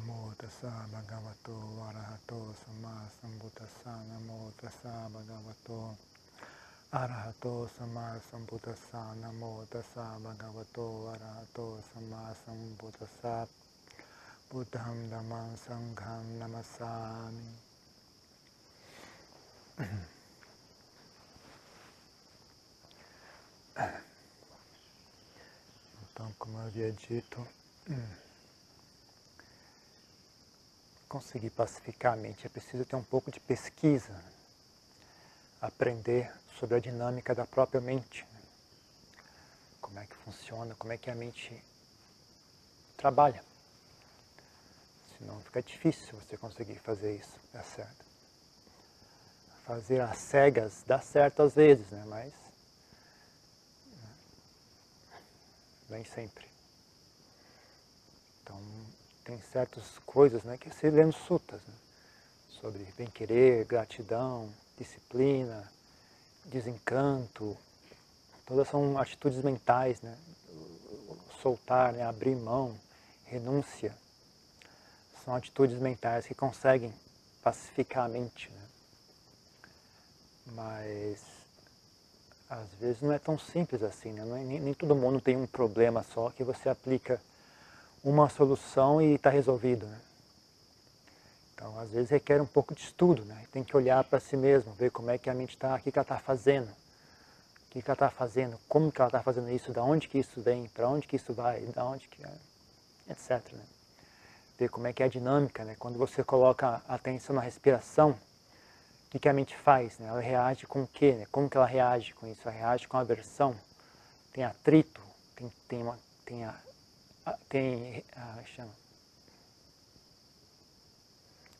Namo tassa bhagavato arahato sama sambuddhassa Namo tassa bhagavato arahato sama sambuddhassa Namo tassa bhagavato arahato sama sambuddhassa Buddham dhammam sangham namassami Então, como havia dito, conseguir pacificar a mente é preciso ter um pouco de pesquisa, aprender sobre a dinâmica da própria mente, né? como é que funciona, como é que a mente trabalha. Senão fica difícil você conseguir fazer isso, dar certo. Fazer as cegas dá certo às vezes, né? mas nem sempre. Então, tem certas coisas né, que se lê nos sutas, né, sobre bem-querer, gratidão, disciplina, desencanto, todas são atitudes mentais, né, soltar, né, abrir mão, renúncia, são atitudes mentais que conseguem pacificar a mente. Né, mas às vezes não é tão simples assim, né? É, nem, nem todo mundo tem um problema só que você aplica uma solução e está resolvido. Né? Então, às vezes requer um pouco de estudo, né? tem que olhar para si mesmo, ver como é que a mente está, o que, ela está fazendo, o que, ela está fazendo, como que ela está fazendo isso, da onde que isso vem, para onde que isso vai, da onde que é, etc. Né? Ver como é que é a dinâmica, né? quando você coloca atenção na respiração, o que, que a mente faz? Né? Ela reage com o quê? Né? Como que ela reage com isso? Ela reage com aversão, tem atrito, tem, tem, uma, tem a tem ah, chama,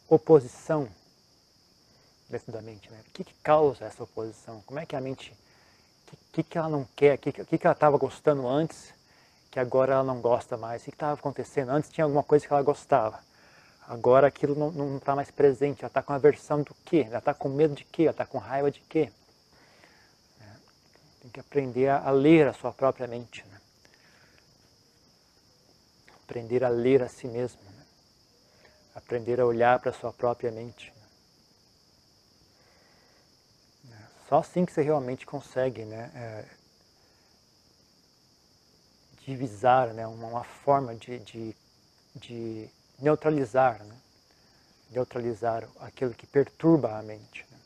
oposição dentro da mente. Né? O que, que causa essa oposição? Como é que a mente, o que, que, que ela não quer? O que, que, ela estava gostando antes, que agora ela não gosta mais? O que estava acontecendo? Antes tinha alguma coisa que ela gostava. Agora aquilo não está mais presente. Ela está com aversão do quê? Ela está com medo de quê? Ela está com raiva de quê? É, tem que aprender a ler a sua própria mente. Né? Aprender a ler a si mesmo, né? aprender a olhar para a sua própria mente. Né? Só assim que você realmente consegue né, é, divisar né, uma, uma forma de, de, de neutralizar, né? neutralizar aquilo que perturba a mente. Né?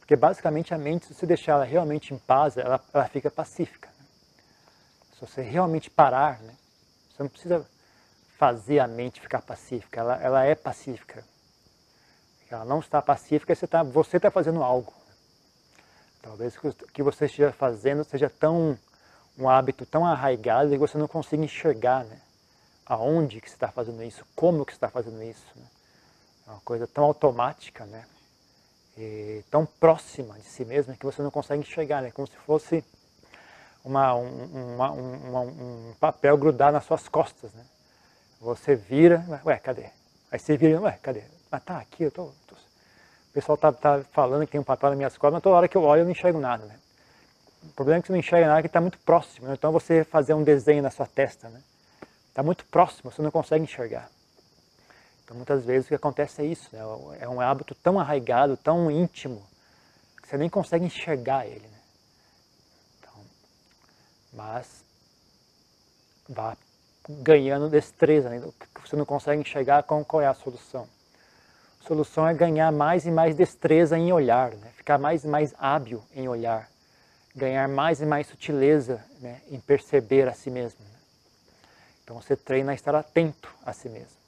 Porque basicamente a mente, se você deixar ela realmente em paz, ela, ela fica pacífica. Né? Se você realmente parar, né? Você não precisa fazer a mente ficar pacífica, ela, ela é pacífica. Ela não está pacífica, você está você tá fazendo algo. Talvez o que você esteja fazendo seja tão um hábito tão arraigado que você não consiga enxergar né? aonde que você está fazendo isso, como que você está fazendo isso. Né? É uma coisa tão automática, né? E tão próxima de si mesmo que você não consegue enxergar, né? como se fosse uma, um, uma, um papel grudar nas suas costas. Né? Você vira, ué, cadê? Aí você vira, ué, cadê? Mas tá aqui, eu tô, tô... O pessoal tá, tá falando que tem um papel nas minhas costas, mas toda hora que eu olho eu não enxergo nada, né? O problema é que você não enxerga nada que está muito próximo, né? então você fazer um desenho na sua testa, né? Está muito próximo, você não consegue enxergar. Então muitas vezes o que acontece é isso, né? é um hábito tão arraigado, tão íntimo, que você nem consegue enxergar ele. Né? Mas vá ganhando destreza, né? você não consegue enxergar qual é a solução. A solução é ganhar mais e mais destreza em olhar, né? ficar mais e mais hábil em olhar, ganhar mais e mais sutileza né? em perceber a si mesmo. Né? Então você treina a estar atento a si mesmo.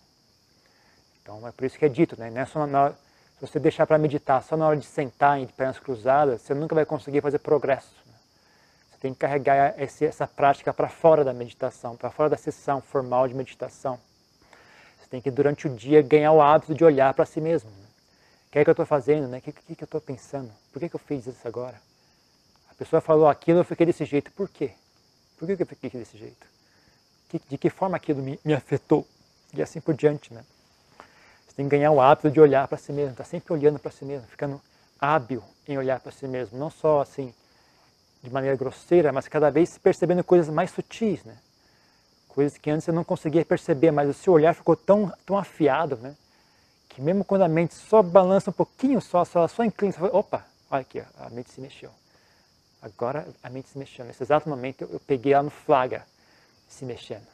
Então é por isso que é dito, né? Não é hora, se você deixar para meditar só na hora de sentar em pernas cruzadas, você nunca vai conseguir fazer progresso. Tem que carregar essa prática para fora da meditação, para fora da sessão formal de meditação. Você tem que, durante o dia, ganhar o hábito de olhar para si mesmo. Né? O que é que eu estou fazendo? Né? O que, que, que eu estou pensando? Por que, que eu fiz isso agora? A pessoa falou aquilo, eu fiquei desse jeito. Por quê? Por que, que eu fiquei desse jeito? De que forma aquilo me, me afetou? E assim por diante. Né? Você tem que ganhar o hábito de olhar para si mesmo, estar tá sempre olhando para si mesmo, ficando hábil em olhar para si mesmo. Não só assim de maneira grosseira, mas cada vez percebendo coisas mais sutis, né? Coisas que antes você não conseguia perceber, mas o seu olhar ficou tão, tão afiado, né? Que mesmo quando a mente só balança um pouquinho, só, só, só inclina, fala, opa, olha aqui, a mente se mexeu. Agora a mente se mexeu. Nesse exato momento eu, eu peguei ela no flagra, se mexendo.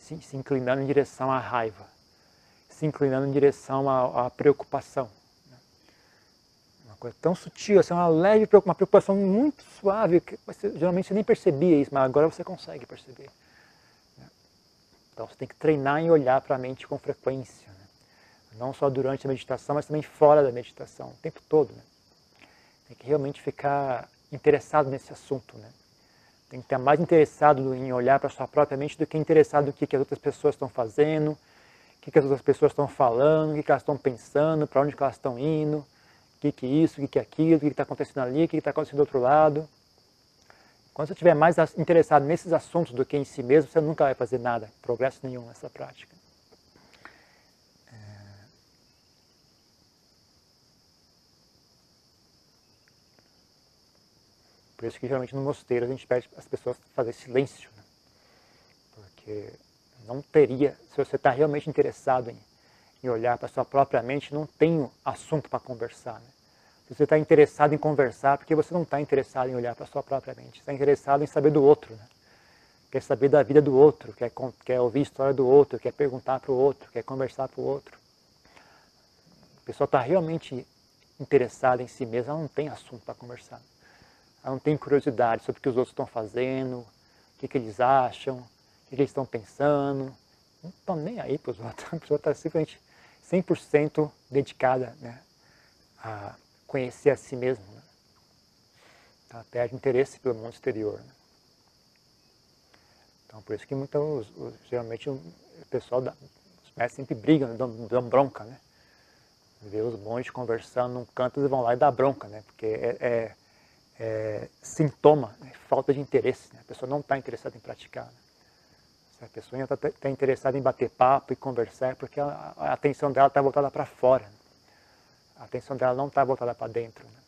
Se, se inclinando em direção à raiva. Se inclinando em direção à, à preocupação coisa tão sutil, assim, uma leve uma preocupação muito suave, que você, geralmente você nem percebia isso, mas agora você consegue perceber. Né? Então você tem que treinar em olhar para a mente com frequência, né? não só durante a meditação, mas também fora da meditação, o tempo todo. Né? Tem que realmente ficar interessado nesse assunto. Né? Tem que estar mais interessado em olhar para a sua própria mente do que interessado no que, que as outras pessoas estão fazendo, o que, que as outras pessoas estão falando, o que, que elas estão pensando, para onde elas estão indo que que isso, o que que aquilo, o que está acontecendo ali, o que está acontecendo do outro lado. Quando você estiver mais interessado nesses assuntos do que em si mesmo, você nunca vai fazer nada, progresso nenhum nessa prática. É. Por isso que geralmente no mosteiro a gente pede as pessoas fazer silêncio. Né? Porque não teria, se você está realmente interessado em, em olhar para sua própria mente, não tem assunto para conversar. Né? Se você está interessado em conversar, porque você não está interessado em olhar para sua própria mente. Está interessado em saber do outro. Né? Quer saber da vida do outro, quer, quer ouvir a história do outro, quer perguntar para o outro, quer conversar para o outro. A pessoa está realmente interessada em si mesma, ela não tem assunto para conversar. Ela não tem curiosidade sobre o que os outros estão fazendo, o que, que eles acham, o que, que eles estão pensando. Não estão nem aí para os outros. A pessoa está simplesmente 100% dedicada né, a conhecer a si mesmo. Né? Tá? Perde interesse pelo mundo exterior. Né? Então, por isso que muitos, geralmente o pessoal, da, os mestres sempre brigam, dão, dão bronca, né? Vê os monges conversando num canto, eles vão lá e dá bronca, né? Porque é, é, é sintoma, né? falta de interesse. Né? A pessoa não está interessada em praticar. Né? A pessoa está tá interessada em bater papo e conversar, é porque a, a atenção dela está voltada para fora. Né? a atenção dela não está voltada para dentro. Né?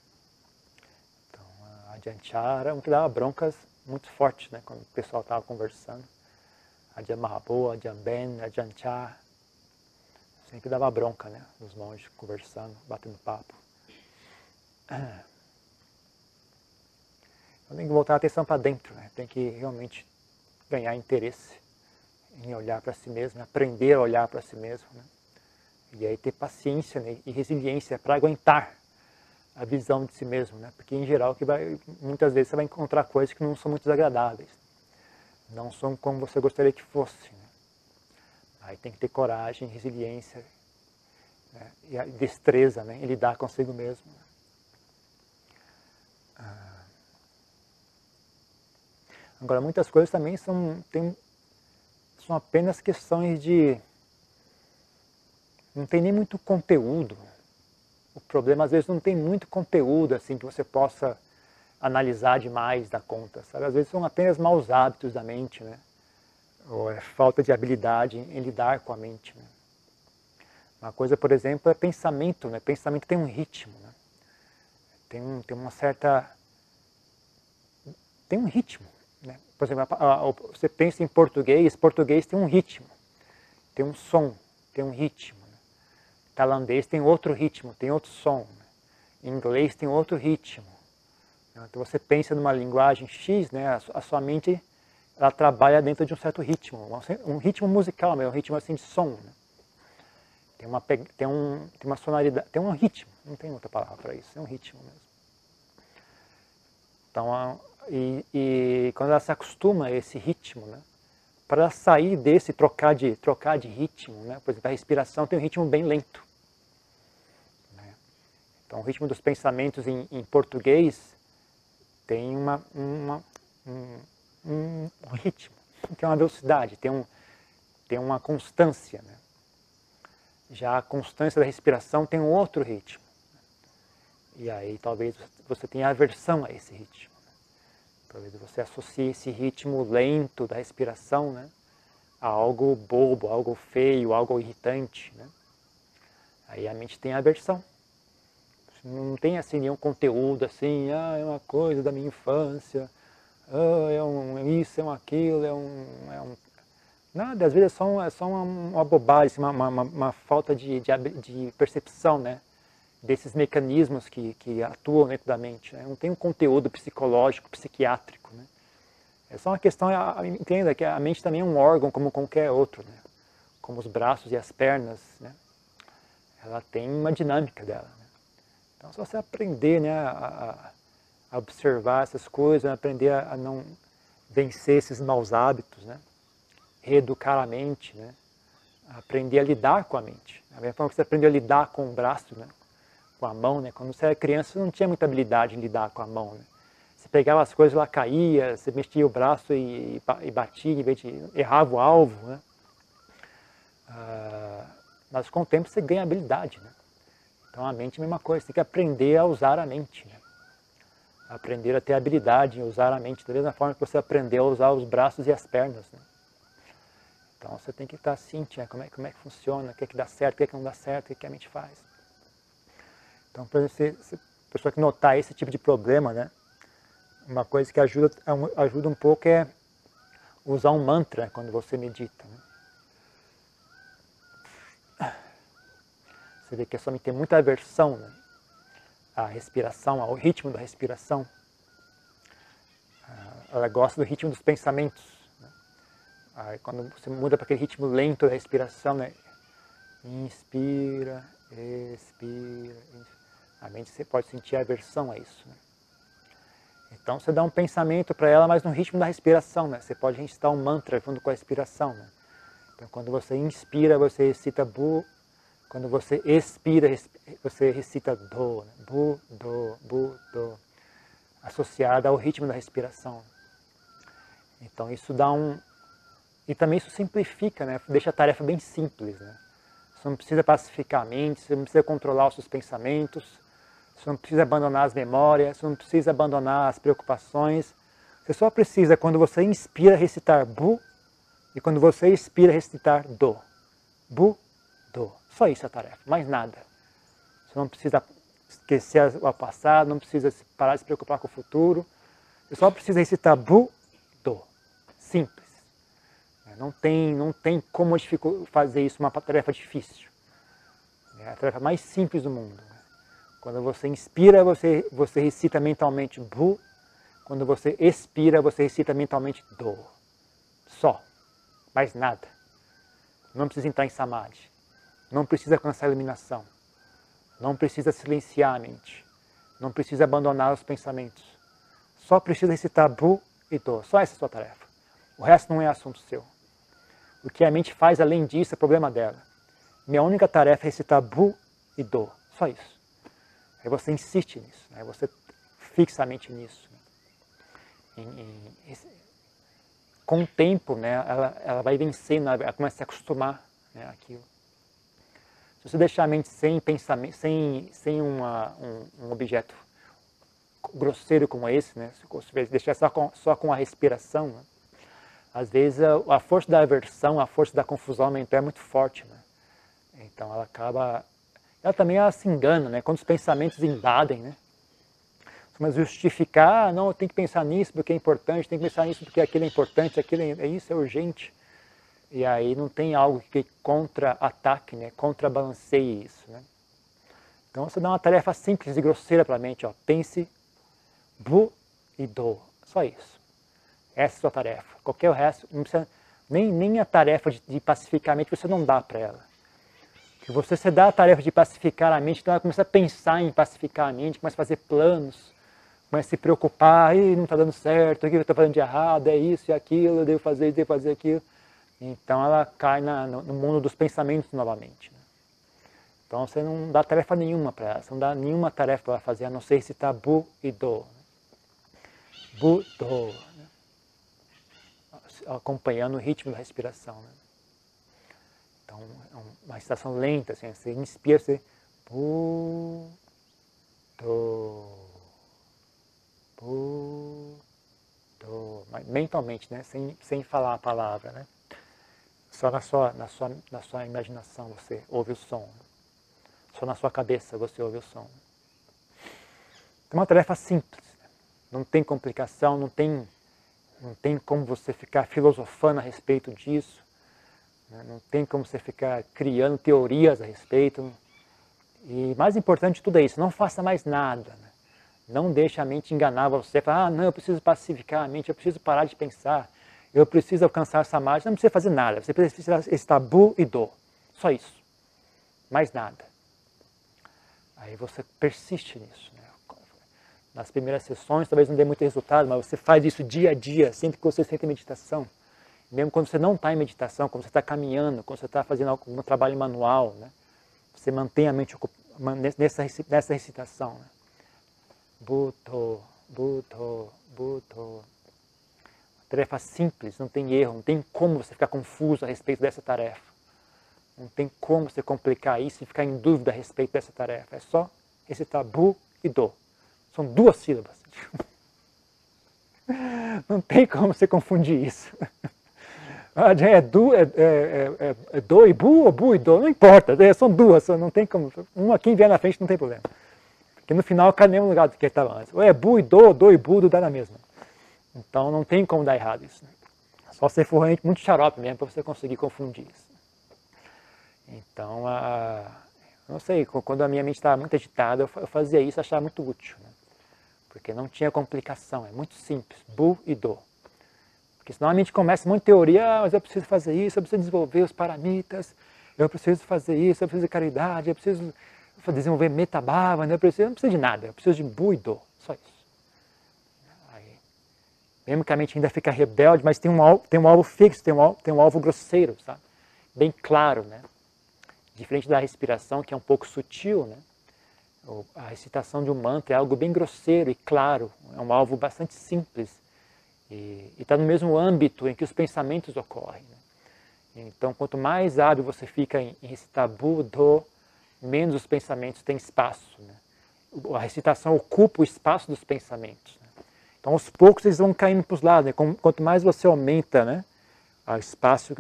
Então, a Janchara, um que dava broncas muito fortes, né? quando o pessoal estava conversando. A Jamahabu, a Jamben, a Janchar, sempre dava bronca, né? Os monges conversando, batendo papo. Então tem que voltar a atenção para dentro, né? Tem que realmente ganhar interesse em olhar para si mesmo, aprender a olhar para si mesmo, né? E aí ter paciência né, e resiliência para aguentar a visão de si mesmo, né? Porque em geral que vai, muitas vezes você vai encontrar coisas que não são muito agradáveis, não são como você gostaria que fosse. Né? Aí tem que ter coragem, resiliência né? e a destreza né? em lidar consigo mesmo. Ah. Agora muitas coisas também são, tem, são apenas questões de não tem nem muito conteúdo. O problema às vezes não tem muito conteúdo assim que você possa analisar demais da conta, sabe? Às vezes são apenas maus hábitos da mente, né? Ou é falta de habilidade em, lidar com a mente, né? Uma coisa, por exemplo, é pensamento, né? Pensamento tem um ritmo, né? Tem, tem uma certa... tem um ritmo, né? Por exemplo, você pensa em português, português tem um ritmo, tem um som, tem um ritmo tailandês tem outro ritmo, tem outro som. Em inglês tem outro ritmo. Então você pensa numa linguagem X, né, a sua mente ela trabalha dentro de um certo ritmo, um ritmo musical, um ritmo assim de som. Né? Tem, uma, tem, um, tem uma sonoridade, tem um ritmo, não tem outra palavra para isso, é um ritmo mesmo. Então, e, e quando ela se acostuma a esse ritmo, né, para sair desse, trocar de, trocar de ritmo, né, por exemplo, a respiração tem um ritmo bem lento. Então, o ritmo dos pensamentos em, em português tem uma, uma um, um, ritmo, tem uma velocidade, tem, um, tem uma constância. Né? Já a constância da respiração tem um outro ritmo. E aí talvez você tenha aversão a esse ritmo. Talvez você associe esse ritmo lento da respiração né? a algo bobo, algo feio, algo irritante. Né? Aí a mente tem aversão não tem assim nenhum conteúdo assim, ah, é uma coisa da minha infância, oh, é um isso, é um aquilo, é um, é um... Nada, às vezes é só, é só uma, uma bobagem, uma, uma, uma falta de, de, de, percepção, né? Desses mecanismos que, que atuam dentro da mente. Né? Não tem um conteúdo psicológico, psiquiátrico, né? É só uma questão, entenda que a mente também é um órgão como qualquer outro, né? Como os braços e as pernas, né? Ela tem uma dinâmica dela. Né? Então, só você aprender né, a, a observar essas coisas, aprender a, a não vencer esses maus hábitos, né? reeducar a mente, né? aprender a lidar com a mente. A mesma forma que você aprendeu a lidar com o braço, né? Com a mão, né? quando você era criança você não tinha muita habilidade em lidar com a mão. Né? Você pegava as coisas, ela caía, você mexia o braço e, e batia, em vez de errava o alvo. Né? Ah, mas com o tempo você ganha habilidade. Né? Então a mente é a mesma coisa, você tem que aprender a usar a mente. Né? aprender a ter habilidade em usar a mente da mesma forma que você aprendeu a usar os braços e as pernas. Né? Então você tem que estar ciente, né? como, é, como é que funciona, o que é que dá certo, o que é que não dá certo, o que, é que a mente faz. Então, para você, se a pessoa que notar esse tipo de problema, né? uma coisa que ajuda, ajuda um pouco é usar um mantra quando você medita. Né? Você vê que a sua tem muita aversão né? a respiração, ao ritmo da respiração. Ah, ela gosta do ritmo dos pensamentos. Né? Aí, quando você muda para aquele ritmo lento da respiração, né? inspira, expira, a mente você pode sentir aversão a isso. Né? Então você dá um pensamento para ela, mas no ritmo da respiração. Né? Você pode recitar um mantra junto com a respiração. Né? Então quando você inspira, você recita Bu, quando você expira, você recita do, né? bu, do, bu, do, associada ao ritmo da respiração. Então isso dá um... E também isso simplifica, né? deixa a tarefa bem simples. Né? Você não precisa pacificar a mente, você não precisa controlar os seus pensamentos, você não precisa abandonar as memórias, você não precisa abandonar as preocupações. Você só precisa, quando você inspira, recitar bu, e quando você expira, recitar do. Bu, do. Só isso é a tarefa, mais nada. Você não precisa esquecer o passado, não precisa parar de se preocupar com o futuro. Você só precisa recitar Bu, Do. Simples. É, não tem, não tem como fazer isso uma tarefa difícil. É a tarefa mais simples do mundo. Quando você inspira, você, você recita mentalmente Bu. Quando você expira, você recita mentalmente Do. Só. Mais nada. Não precisa entrar em Samadhi. Não precisa alcançar a iluminação. Não precisa silenciar a mente. Não precisa abandonar os pensamentos. Só precisa recitar Bu e Do. Só essa é a sua tarefa. O resto não é assunto seu. O que a mente faz além disso é problema dela. Minha única tarefa é recitar Bu e Do. Só isso. Aí você insiste nisso. Aí você fixa a mente nisso. Em, com o tempo, né, ela, ela vai vencendo, ela começa a se acostumar né, àquilo. Se você deixar a mente sem pensamento, sem, sem uma, um, um, objeto grosseiro como esse, né? se você deixar só com, só com a respiração, né? às vezes a, a, força da aversão, a força da confusão mental é muito forte. Né? Então ela acaba... Ela também ela se engana, né? quando os pensamentos invadem, né? mas justificar, ah, não, tenho que pensar nisso porque é importante, tem que pensar nisso porque aquilo é importante, aquilo é, é isso, é urgente. E aí não tem algo que contra-ataque, né? contrabalanceie isso. Né? Então você dá uma tarefa simples e grosseira para a mente. Ó. Pense, bu e do. Só isso. Essa é a sua tarefa. Qualquer o resto, não precisa, nem, nem a tarefa de, de pacificar a mente você não dá para ela. Se você se dá a tarefa de pacificar a mente, então ela começa a pensar em pacificar a mente, começa a fazer planos, começa a se preocupar, Ih, não está dando certo, o que eu estou fazendo de errado, é isso e aquilo, eu devo fazer, devo fazer aquilo. Então ela cai na, no mundo dos pensamentos novamente. Né? Então você não dá tarefa nenhuma para ela, você não dá nenhuma tarefa para ela fazer, a não ser citar Bu e Do. Né? Bu, Do. Né? Acompanhando o ritmo da respiração. Né? Então é uma respiração lenta, assim, você inspira, você Bu, Do, Bu, Do, mentalmente, né? sem, sem falar a palavra. Né? Só na sua, na sua, na sua imaginação você ouve o som. Só na sua cabeça você ouve o som. É uma tarefa simples. Não tem complicação, não tem Não tem como você ficar filosofando a respeito disso. Né? Não tem como você ficar criando teorias a respeito. E mais importante de tudo é isso, não faça mais nada. Né? Não deixe a mente enganar você. Falar, ah, não, eu preciso pacificar a mente, eu preciso parar de pensar. Eu preciso alcançar essa margem. Não precisa fazer nada. Você precisa esse tabu e dor. Só isso. Mais nada. Aí você persiste nisso. Né? Nas primeiras sessões talvez não dê muito resultado, mas você faz isso dia a dia, sempre que você sente meditação. Mesmo quando você não está em meditação, quando você está caminhando, quando você está fazendo algum trabalho manual, né? você mantém a mente nessa, nessa recitação. Né? Buto, buto, buto. Tarefa simples, não tem erro, não tem como você ficar confuso a respeito dessa tarefa. Não tem como você complicar isso e ficar em dúvida a respeito dessa tarefa. É só recitar bu e do. São duas sílabas. Não tem como você confundir isso. Ah, é, do, é, é, é, é, do e bu ou bu e do, não importa, é, são duas, não tem como. Uma, quem vier na frente não tem problema. Porque no final cai no mesmo lugar do que estava antes. Ou é bu e do, do e bu, dá na mesma. Então não tem como dar errado isso. Né? Só se for muito xarope mesmo para você conseguir confundir isso. Então, a, não sei, quando a minha mente estava muito agitada, eu fazia isso, achava muito útil. Né? Porque não tinha complicação, é muito simples, bu e do. Porque senão a mente começa muito teoria, ah, mas eu preciso fazer isso, eu preciso desenvolver os paramitas, eu preciso fazer isso, eu preciso de caridade, eu preciso desenvolver metabhava, né? eu, preciso, eu não preciso de nada, eu preciso de bu e do, só isso. Mesmo que a mente ainda fica rebelde, mas tem um alvo, tem um alvo fixo, tem um alvo, tem um alvo grosseiro, sabe? Bem claro, né? Diferente da respiração, que é um pouco sutil, né? A recitação de um mantra é algo bem grosseiro e claro, é um alvo bastante simples e está no mesmo âmbito em que os pensamentos ocorrem. Né? Então, quanto mais hábil você fica em, em recitar Budo, menos os pensamentos têm espaço. Né? A recitação ocupa o espaço dos pensamentos. Né? Então, aos poucos, eles vão caindo para os lados. Né? Quanto mais você aumenta né, o espaço,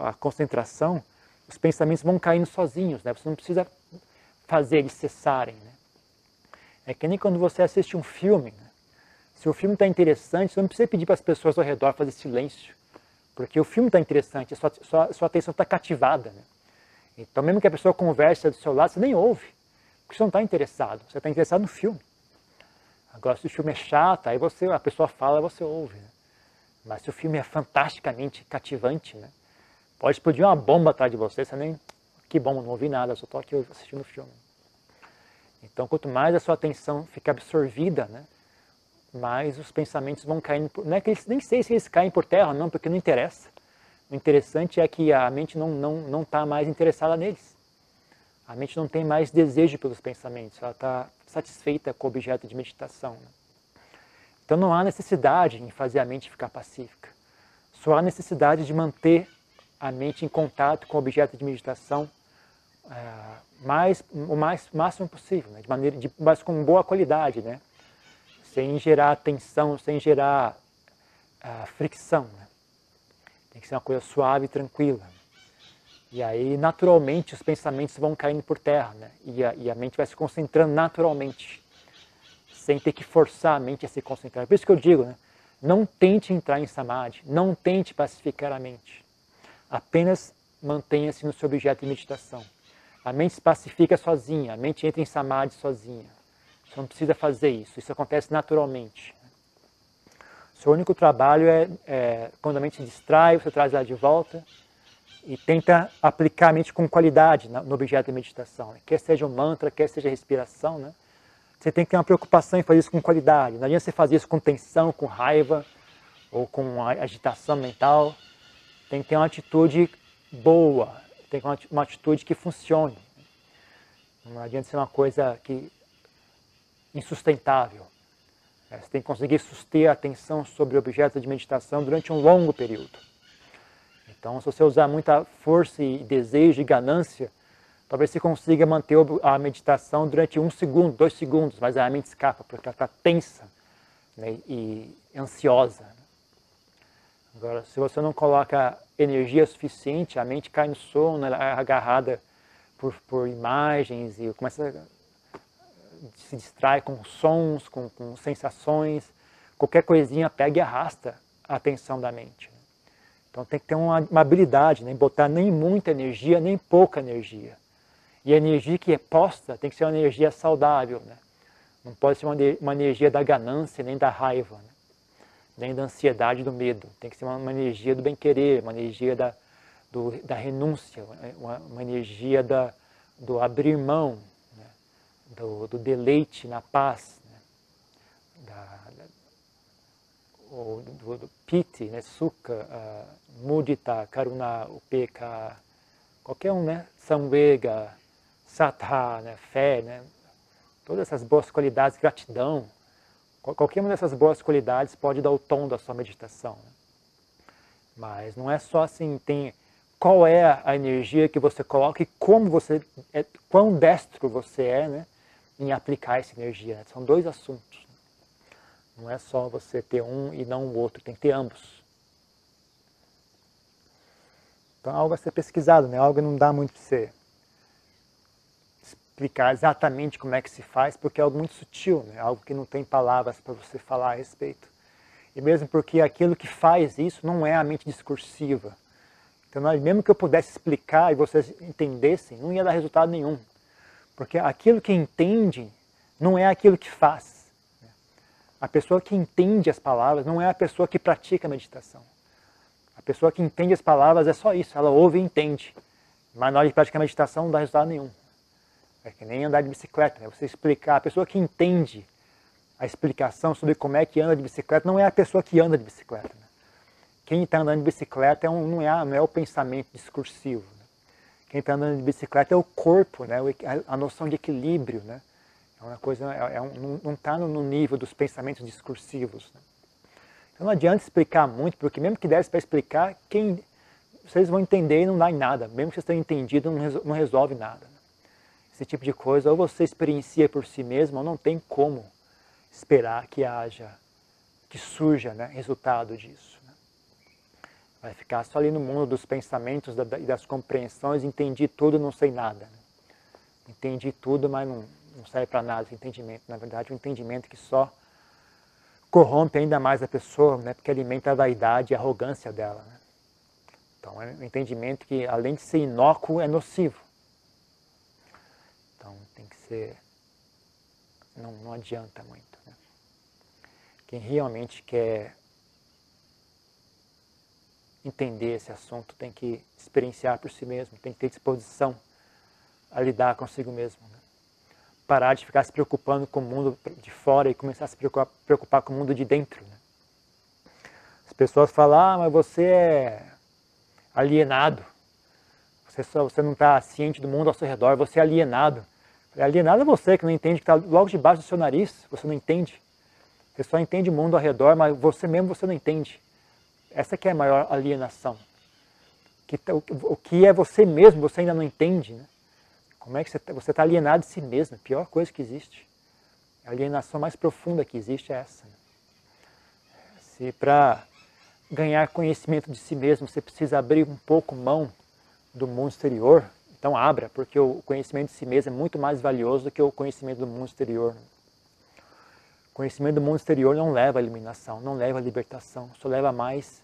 a concentração, os pensamentos vão caindo sozinhos. Né? Você não precisa fazer eles cessarem. Né? É que nem quando você assiste um filme. Né? Se o filme está interessante, você não precisa pedir para as pessoas ao redor fazer silêncio. Porque o filme está interessante, sua, sua, sua atenção está cativada. Né? Então, mesmo que a pessoa converse do seu lado, você nem ouve. Porque você não está interessado. Você está interessado no filme. Agora, se o filme é chato, aí você, a pessoa fala você ouve. Né? Mas se o filme é fantasticamente cativante, né? pode explodir uma bomba atrás de você, você nem. Que bom, não ouvi nada, só estou aqui assistindo o filme. Então, quanto mais a sua atenção fica absorvida, né? Mais os pensamentos vão caindo. Não é que eles, nem sei se eles caem por terra, não, porque não interessa. O interessante é que a mente não está não, não tá mais interessada neles. A mente não tem mais desejo pelos pensamentos, ela está satisfeita com o objeto de meditação. Né? Então não há necessidade em fazer a mente ficar pacífica. Só há necessidade de manter a mente em contato com o objeto de meditação é, mais, o mais máximo possível, né? de maneira, de, mas com boa qualidade, né? Sem gerar tensão, sem gerar uh, fricção. Né? Tem que ser uma coisa suave e tranquila. E aí, naturalmente, os pensamentos vão caindo por terra, né? E a, e a mente vai se concentrando naturalmente, sem ter que forçar a mente a se concentrar. Por isso que eu digo, né? Não tente entrar em samadhi, não tente pacificar a mente. Apenas mantenha-se no seu objeto de meditação. A mente se pacifica sozinha, a mente entra em samadhi sozinha. Você não precisa fazer isso, isso acontece naturalmente. Seu único trabalho é, é, quando a mente se distrai, você traz ela de volta e tenta aplicar a mente com qualidade no objeto de meditação. Né? Quer seja o mantra, quer seja respiração, né? você tem que ter uma preocupação em fazer isso com qualidade. Não adianta você fazer isso com tensão, com raiva ou com agitação mental. Tem que ter uma atitude boa, tem que ter uma atitude que funcione. Não adianta ser uma coisa que insustentável. É, você tem que conseguir suster a atenção sobre o objeto de meditação durante um longo período. Então, se você usar muita força e desejo e ganância, talvez você consiga manter a meditação durante um segundo, dois segundos, mas a mente escapa porque ela está tensa né, e ansiosa. Agora, se você não coloca energia suficiente, a mente cai no sono, ela é agarrada por, por imagens e começa se distrai com sons, com, com sensações, qualquer coisinha pega e arrasta a atenção da mente. Então tem que ter uma, uma habilidade, nem né? botar nem muita energia, nem pouca energia. E a energia que é posta tem que ser uma energia saudável. Né? Não pode ser uma, uma energia da ganância, nem da raiva, né? nem da ansiedade, do medo. Tem que ser uma, uma energia do bem-querer, uma energia da, do, da renúncia, uma, uma energia da, do abrir mão, né? Do, do, deleite na paz, né? da, do, do piti, né? sukha, uh, mudita, karuna, upeka, qualquer um, né? samvega, sattha, né? fé, né? todas essas boas qualidades, gratidão, qualquer uma dessas boas qualidades pode dar o tom da sua meditação. Né? Mas não é só assim, tem qual é a energia que você coloca e como você, é, quão destro você é né, em aplicar essa energia. Né? São dois assuntos. Não é só você ter um e não o outro, tem que ter ambos. Então algo a ser pesquisado, né? algo não dá muito para você explicar exatamente como é que se faz, porque é algo muito sutil, né? algo que não tem palavras para você falar a respeito. E mesmo porque aquilo que faz isso não é a mente discursiva, então, mesmo que eu pudesse explicar e vocês entendessem, não ia dar resultado nenhum. Porque aquilo que entende não é aquilo que faz. A pessoa que entende as palavras não é a pessoa que pratica a meditação. A pessoa que entende as palavras é só isso, ela ouve e entende. Mas na hora de praticar a meditação não dá resultado nenhum. É que nem andar de bicicleta, né? Você explicar, a pessoa que entende a explicação sobre como é que anda de bicicleta não é a pessoa que anda de bicicleta. Né? quem está andando de bicicleta é um, não, é, não é o pensamento discursivo. Quem está andando de bicicleta é o corpo, né? a, noção de equilíbrio. Né? É uma coisa, é, é um, não está no nível dos pensamentos discursivos. Né? Então não adianta explicar muito, porque mesmo que desse para explicar, quem, vocês vão entender e não dá em nada. Mesmo que vocês tenham entendido, não resolve nada. Né? Esse tipo de coisa, ou você experiencia por si mesmo, ou não tem como esperar que haja, que surja né, resultado disso. Vai ficar só ali no mundo dos pensamentos e das compreensões, entendi tudo, não sei nada. Né? Entendi tudo, mas não, não serve para nada esse entendimento. Na verdade, um entendimento que só corrompe ainda mais a pessoa, né? porque alimenta a vaidade e a arrogância dela. Né? Então, é um entendimento que, além de ser inócuo, é nocivo. Então, tem que ser... Não, não adianta muito. Né? Quem realmente quer entender esse assunto, tem que experienciar por si mesmo, tem que ter disposição a lidar consigo mesmo. Né? Parar de ficar se preocupando com o mundo de fora e começar a se preocupar, preocupar com o mundo de dentro. Né? As pessoas falam, ah, mas você é alienado, você, só, você não está ciente do mundo ao seu redor, você é alienado. Alienado é você que não entende que está logo debaixo do seu nariz, você não entende. Você só entende o mundo ao redor, mas você mesmo você não entende. Essa que é a maior alienação. Que, tá, o, que é você mesmo, você ainda não entende. Né? Como é que você está tá alienado de si mesmo? A pior coisa que existe. A alienação mais profunda que existe é essa. Né? Se para ganhar conhecimento de si mesmo você precisa abrir um pouco mão do mundo exterior, então abra, porque o conhecimento de si mesmo é muito mais valioso do que o conhecimento do mundo exterior. Conhecimento do mundo exterior não leva à eliminação, não leva à libertação, só leva mais,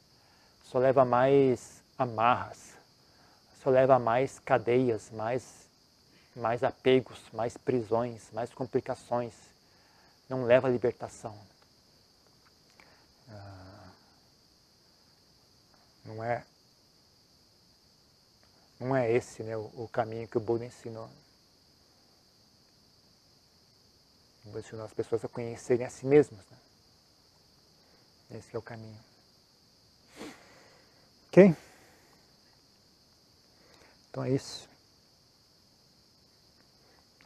só leva mais amarras, só leva mais cadeias, mais, mais apegos, mais prisões, mais complicações. Não leva à libertação. Ah, não é, não é esse né, o, o caminho que o Buda ensinou. Vou ensinar as pessoas a conhecerem a si mesmas. Né? Esse é o caminho. Ok? Então é isso.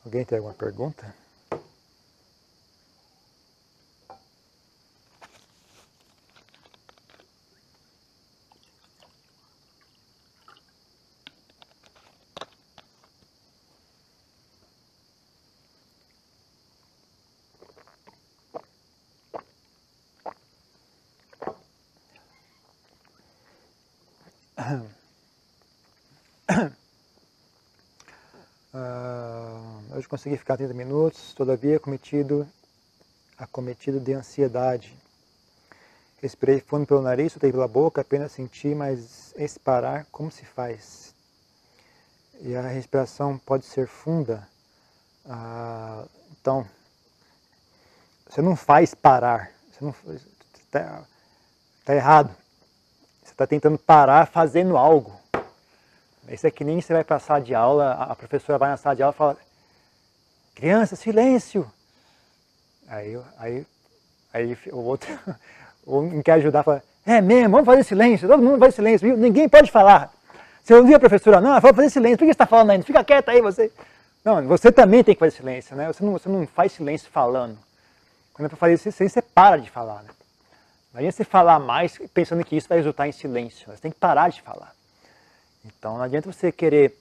Alguém tem alguma pergunta? consegui ficar 30 minutos, todavia cometido, acometido de ansiedade. Respirei fundo pelo nariz, soltei pela boca, apenas senti, mas expirar, como se faz? E a respiração pode ser funda. Ah, então, você não faz parar. Você não está tá errado. Você está tentando parar fazendo algo. Isso é que nem você vai para a sala de aula, a professora vai na sala de aula e fala, criança, silêncio! Aí, aí, aí o outro, um quer ajudar, fala, é mesmo, vamos fazer silêncio, todo mundo faz silêncio, viu? ninguém pode falar. Você ouviu a professora? Não, ela falou fazer silêncio, por que você está falando ainda? Fica quieta aí você. Não, você também tem que fazer silêncio, né? Você não, você não faz silêncio falando. Quando é para fazer silêncio, você para de falar, né? Imagina você falar mais pensando que isso vai resultar em silêncio. Você tem que parar de falar. Então não adianta você querer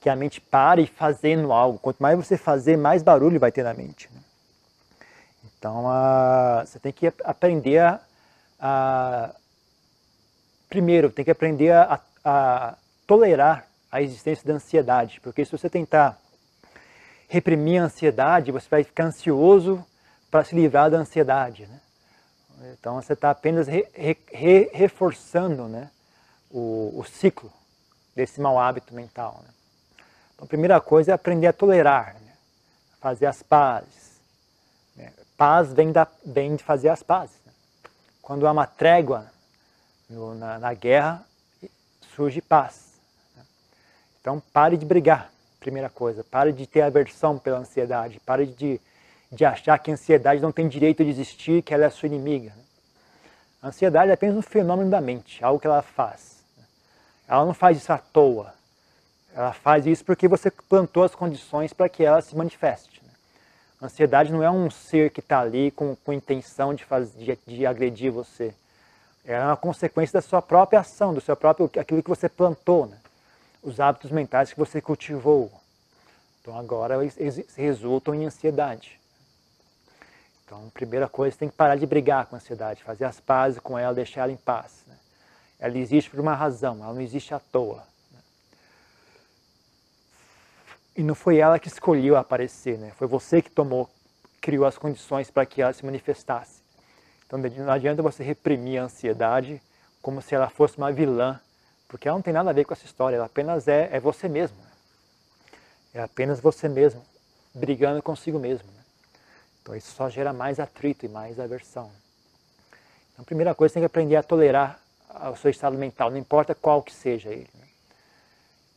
que a mente pare fazendo algo. Quanto mais você fazer, mais barulho vai ter na mente. Né? Então uh, você tem que aprender a, a, Primeiro, tem que aprender a, a tolerar a existência da ansiedade. Porque se você tentar reprimir a ansiedade, você vai ficar ansioso para se livrar da ansiedade. Né? Então você está apenas re, re, reforçando né, o, o, ciclo desse mau hábito mental. Né? Então a primeira coisa é aprender a tolerar, né? fazer as pazes. Né? Paz vem, da, vem de fazer as pazes. Né? Quando há uma trégua no, na, na, guerra, surge paz. Né? Então pare de brigar, primeira coisa. Pare de ter aversão pela ansiedade. Pare de de achar que a ansiedade não tem direito de existir, que ela é sua inimiga. A ansiedade é apenas um fenômeno da mente, algo que ela faz. Ela não faz isso à toa. Ela faz isso porque você plantou as condições para que ela se manifeste. A ansiedade não é um ser que está ali com, com intenção de, de, de agredir você. É uma consequência da sua própria ação, do seu próprio aquilo que você plantou, né? os hábitos mentais que você cultivou. Então agora eles resultam em ansiedade. Então, primeira coisa, você tem que parar de brigar com a ansiedade, fazer as pazes com ela, deixar ela em paz. Né? Ela existe por uma razão, ela não existe à toa. Né? E não foi ela que escolheu aparecer, né? foi você que tomou, criou as condições para que ela se manifestasse. Então, não adianta você reprimir a ansiedade como se ela fosse uma vilã, porque ela não tem nada a ver com essa história, ela apenas é, é você mesmo. Né? É apenas você mesmo, brigando consigo mesmo. Né? Então isso só gera mais atrito e mais aversão. Então a primeira coisa, tem que aprender a tolerar o seu estado mental, não importa qual que seja ele. Né?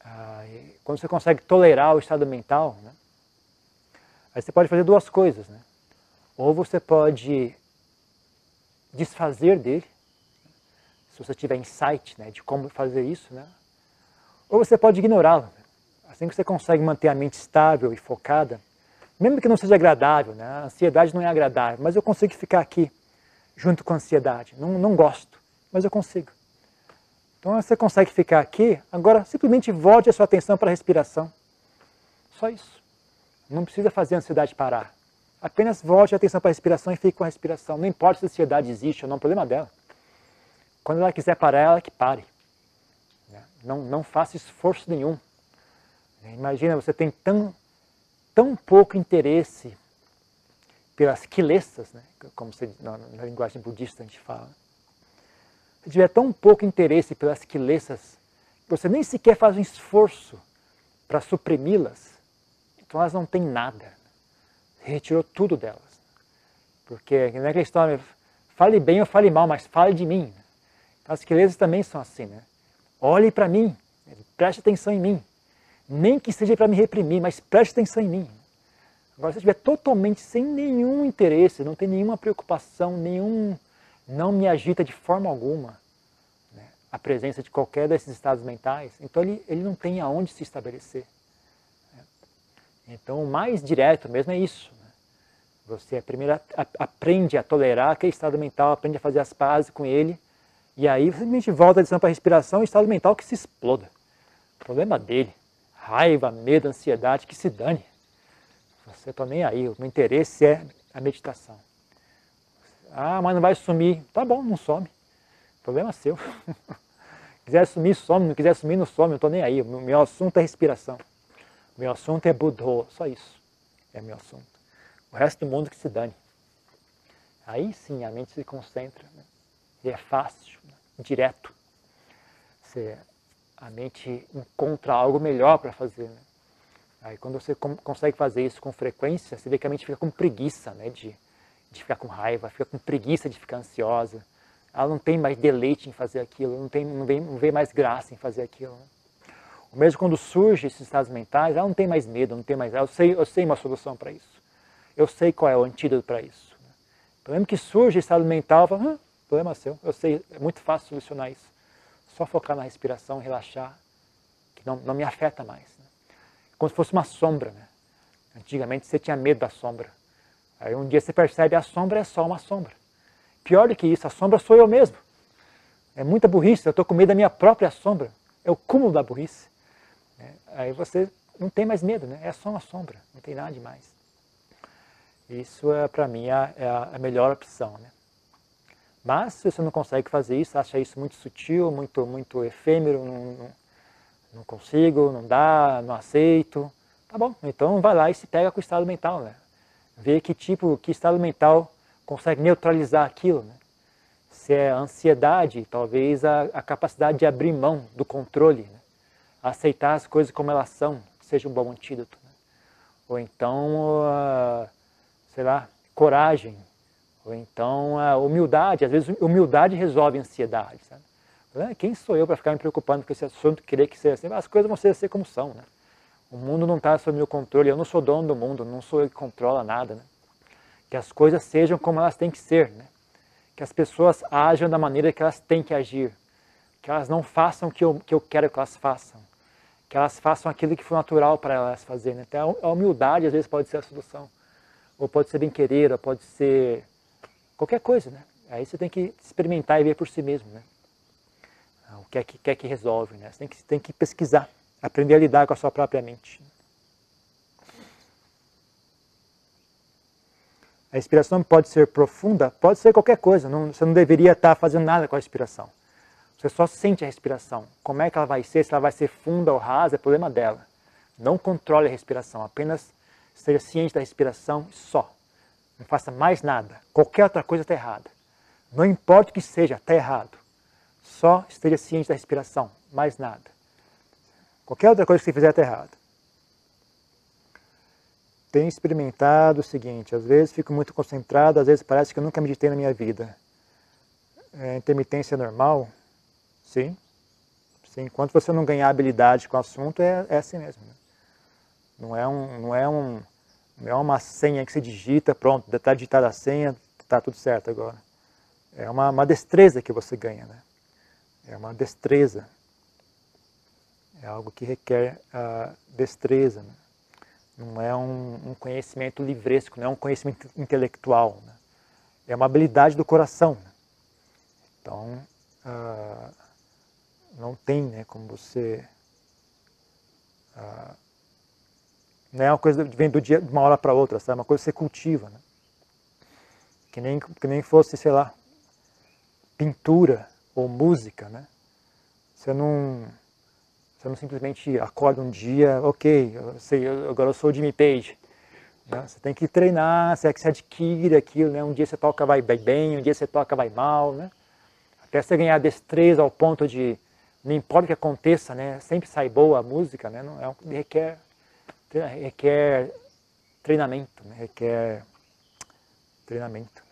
Ah, quando você consegue tolerar o estado mental, né? aí você pode fazer duas coisas. Né? Ou você pode desfazer dele, se você tiver insight né, de como fazer isso, né? ou você pode ignorá-lo. Assim que você consegue manter a mente estável e focada, mesmo que não seja agradável, né? a ansiedade não é agradável, mas eu consigo ficar aqui junto com a ansiedade. Não, não gosto, mas eu consigo. Então você consegue ficar aqui, agora simplesmente volte a sua atenção para a respiração. Só isso. Não precisa fazer a ansiedade parar. Apenas volte a atenção para a respiração e fique com a respiração. Não importa se a ansiedade existe ou não, é um problema dela. Quando ela quiser parar, ela que pare. Né? Não, não faça esforço nenhum. Imagina, você tem tão, tão pouco interesse pelas quilessas, né? como se, na, na, linguagem budista a gente fala, se tiver tão pouco interesse pelas quilessas, que você nem sequer faz um esforço para suprimi-las, então elas não têm nada. Retirou tudo delas. Porque não é aquela história, fale bem ou fale mal, mas fale de mim. As quilessas também são assim, né? Olhe para mim, preste atenção em mim nem que seja para me reprimir, mas preste atenção em mim. Agora, se estiver totalmente sem nenhum interesse, não tem nenhuma preocupação, nenhum, não me agita de forma alguma né, a presença de qualquer desses estados mentais, então ele, ele não tem aonde se estabelecer. Né. Então, o mais direto mesmo é isso. Né. Você primeiro aprende a tolerar aquele estado mental, aprende a fazer as pazes com ele, e aí você simplesmente volta a atenção para a respiração e estado mental que se exploda. O problema dele raiva, medo, ansiedade, que se dane. Você está nem aí, o meu interesse é a meditação. Ah, mas não vai sumir. Tá bom, não some. Problema seu. quiser sumir, some. Não quiser sumir, não some. Eu estou nem aí. O meu assunto é respiração. O meu assunto é Buddha. Só isso é meu assunto. O resto do mundo que se dane. Aí sim a mente se concentra. Né? ele é fácil, né? direto. Você, a mente encontra algo melhor para fazer. Né? Aí quando você consegue fazer isso com frequência, você vê que a mente fica com preguiça né? de, de ficar com raiva, fica com preguiça de ficar ansiosa. Ela não tem mais deleite em fazer aquilo, não, tem, não, vê, não vê mais graça em fazer aquilo. Né? O mesmo quando surge esses estados mentais, ela não tem mais medo, não tem mais. Eu sei, eu sei uma solução para isso. Eu sei qual é o antídoto para isso. Né? Então, mesmo que surge estado mental, falo, hum, problema seu. Eu sei, é muito fácil solucionar isso. Só focar na respiração, relaxar, que não, não me afeta mais. Né? Como se fosse uma sombra. Né? Antigamente você tinha medo da sombra. Aí um dia você percebe a sombra é só uma sombra. Pior do que isso, a sombra sou eu mesmo. É muita burrice, eu estou com medo da minha própria sombra. É o cúmulo da burrice. É, aí você não tem mais medo, né? é só uma sombra, não tem nada demais. Isso, é, para mim, é, é a melhor opção. Né? Mas, se você não consegue fazer isso, acha isso muito sutil, muito, muito efêmero, não, não, não consigo, não dá, não aceito, tá bom, então vai lá e se pega com o estado mental, né? Vê que tipo, que estado mental consegue neutralizar aquilo, né? Se é a ansiedade, talvez a, a capacidade de abrir mão do controle, né? aceitar as coisas como elas são, seja um bom antídoto. Né? Ou então, uh, sei lá, coragem. Ou então, uh, humildade. Às vezes, humildade resolve ansiedade. Sabe? Ah, quem sou eu para ficar me preocupando com esse assunto, querer que seja assim? As coisas vão ser, ser como são. Né? O mundo não está sob meu controle, eu não sou dono do mundo, não sou eu que controla nada. Né? Que as coisas sejam como elas têm que ser. Né? Que as pessoas ajam da maneira que elas têm que agir. Que elas não façam o que eu, que eu quero que elas façam que elas façam aquilo que for natural para elas fazerem. Né? Então, a humildade às vezes pode ser a solução. Ou pode ser bem-querer, pode ser qualquer coisa, né? Aí você tem que experimentar e ver por si mesmo, né? Ah, o que é que, é que resolve, né? Você tem que, tem que pesquisar, aprender a lidar com a sua própria mente. A inspiração pode ser profunda, pode ser qualquer coisa, não, você não deveria estar fazendo nada com a inspiração. Você só sente a respiração. Como é que ela vai ser? Se ela vai ser funda ou rasa, é problema dela. Não controle a respiração, apenas seja ciente da respiração só. Não faça mais nada. Qualquer outra coisa está errada. Não importa o que seja, está errado. Só esteja ciente da respiração, mais nada. Qualquer outra coisa que você fizer está errado. Tenho experimentado o seguinte, às vezes fico muito concentrado, às vezes parece que eu nunca meditei na minha vida. É, intermitência normal, Sim. Sim. Enquanto você não ganhar habilidade com o assunto, é, é assim mesmo. Né? Não, é um, não, é um, é uma senha que você digita, pronto, está digitada a senha, está tudo certo agora. É uma, uma destreza que você ganha. Né? É uma destreza. É algo que requer uh, destreza. Né? Não é um, um, conhecimento livresco, não é um conhecimento intelectual. Né? É uma habilidade do coração. Né? Então, uh, não tem né, como você... Ah, não é uma coisa que vem do dia, de uma hora para outra, sabe? É uma coisa que você cultiva. Né? Que, nem, que nem fosse, sei lá, pintura ou música. Né? Você não... Você não simplesmente acorda um dia, ok, eu sei, agora eu sou o Jimmy Page. Né? Você tem que treinar, você, é você adquire aquilo, né? um dia você toca vai bem, um dia você toca vai mal, né? até você ganhar destreza ao ponto de não importa o que aconteça, né, sempre sai boa a música, né, não, é, requer, requer treinamento, né, requer treinamento.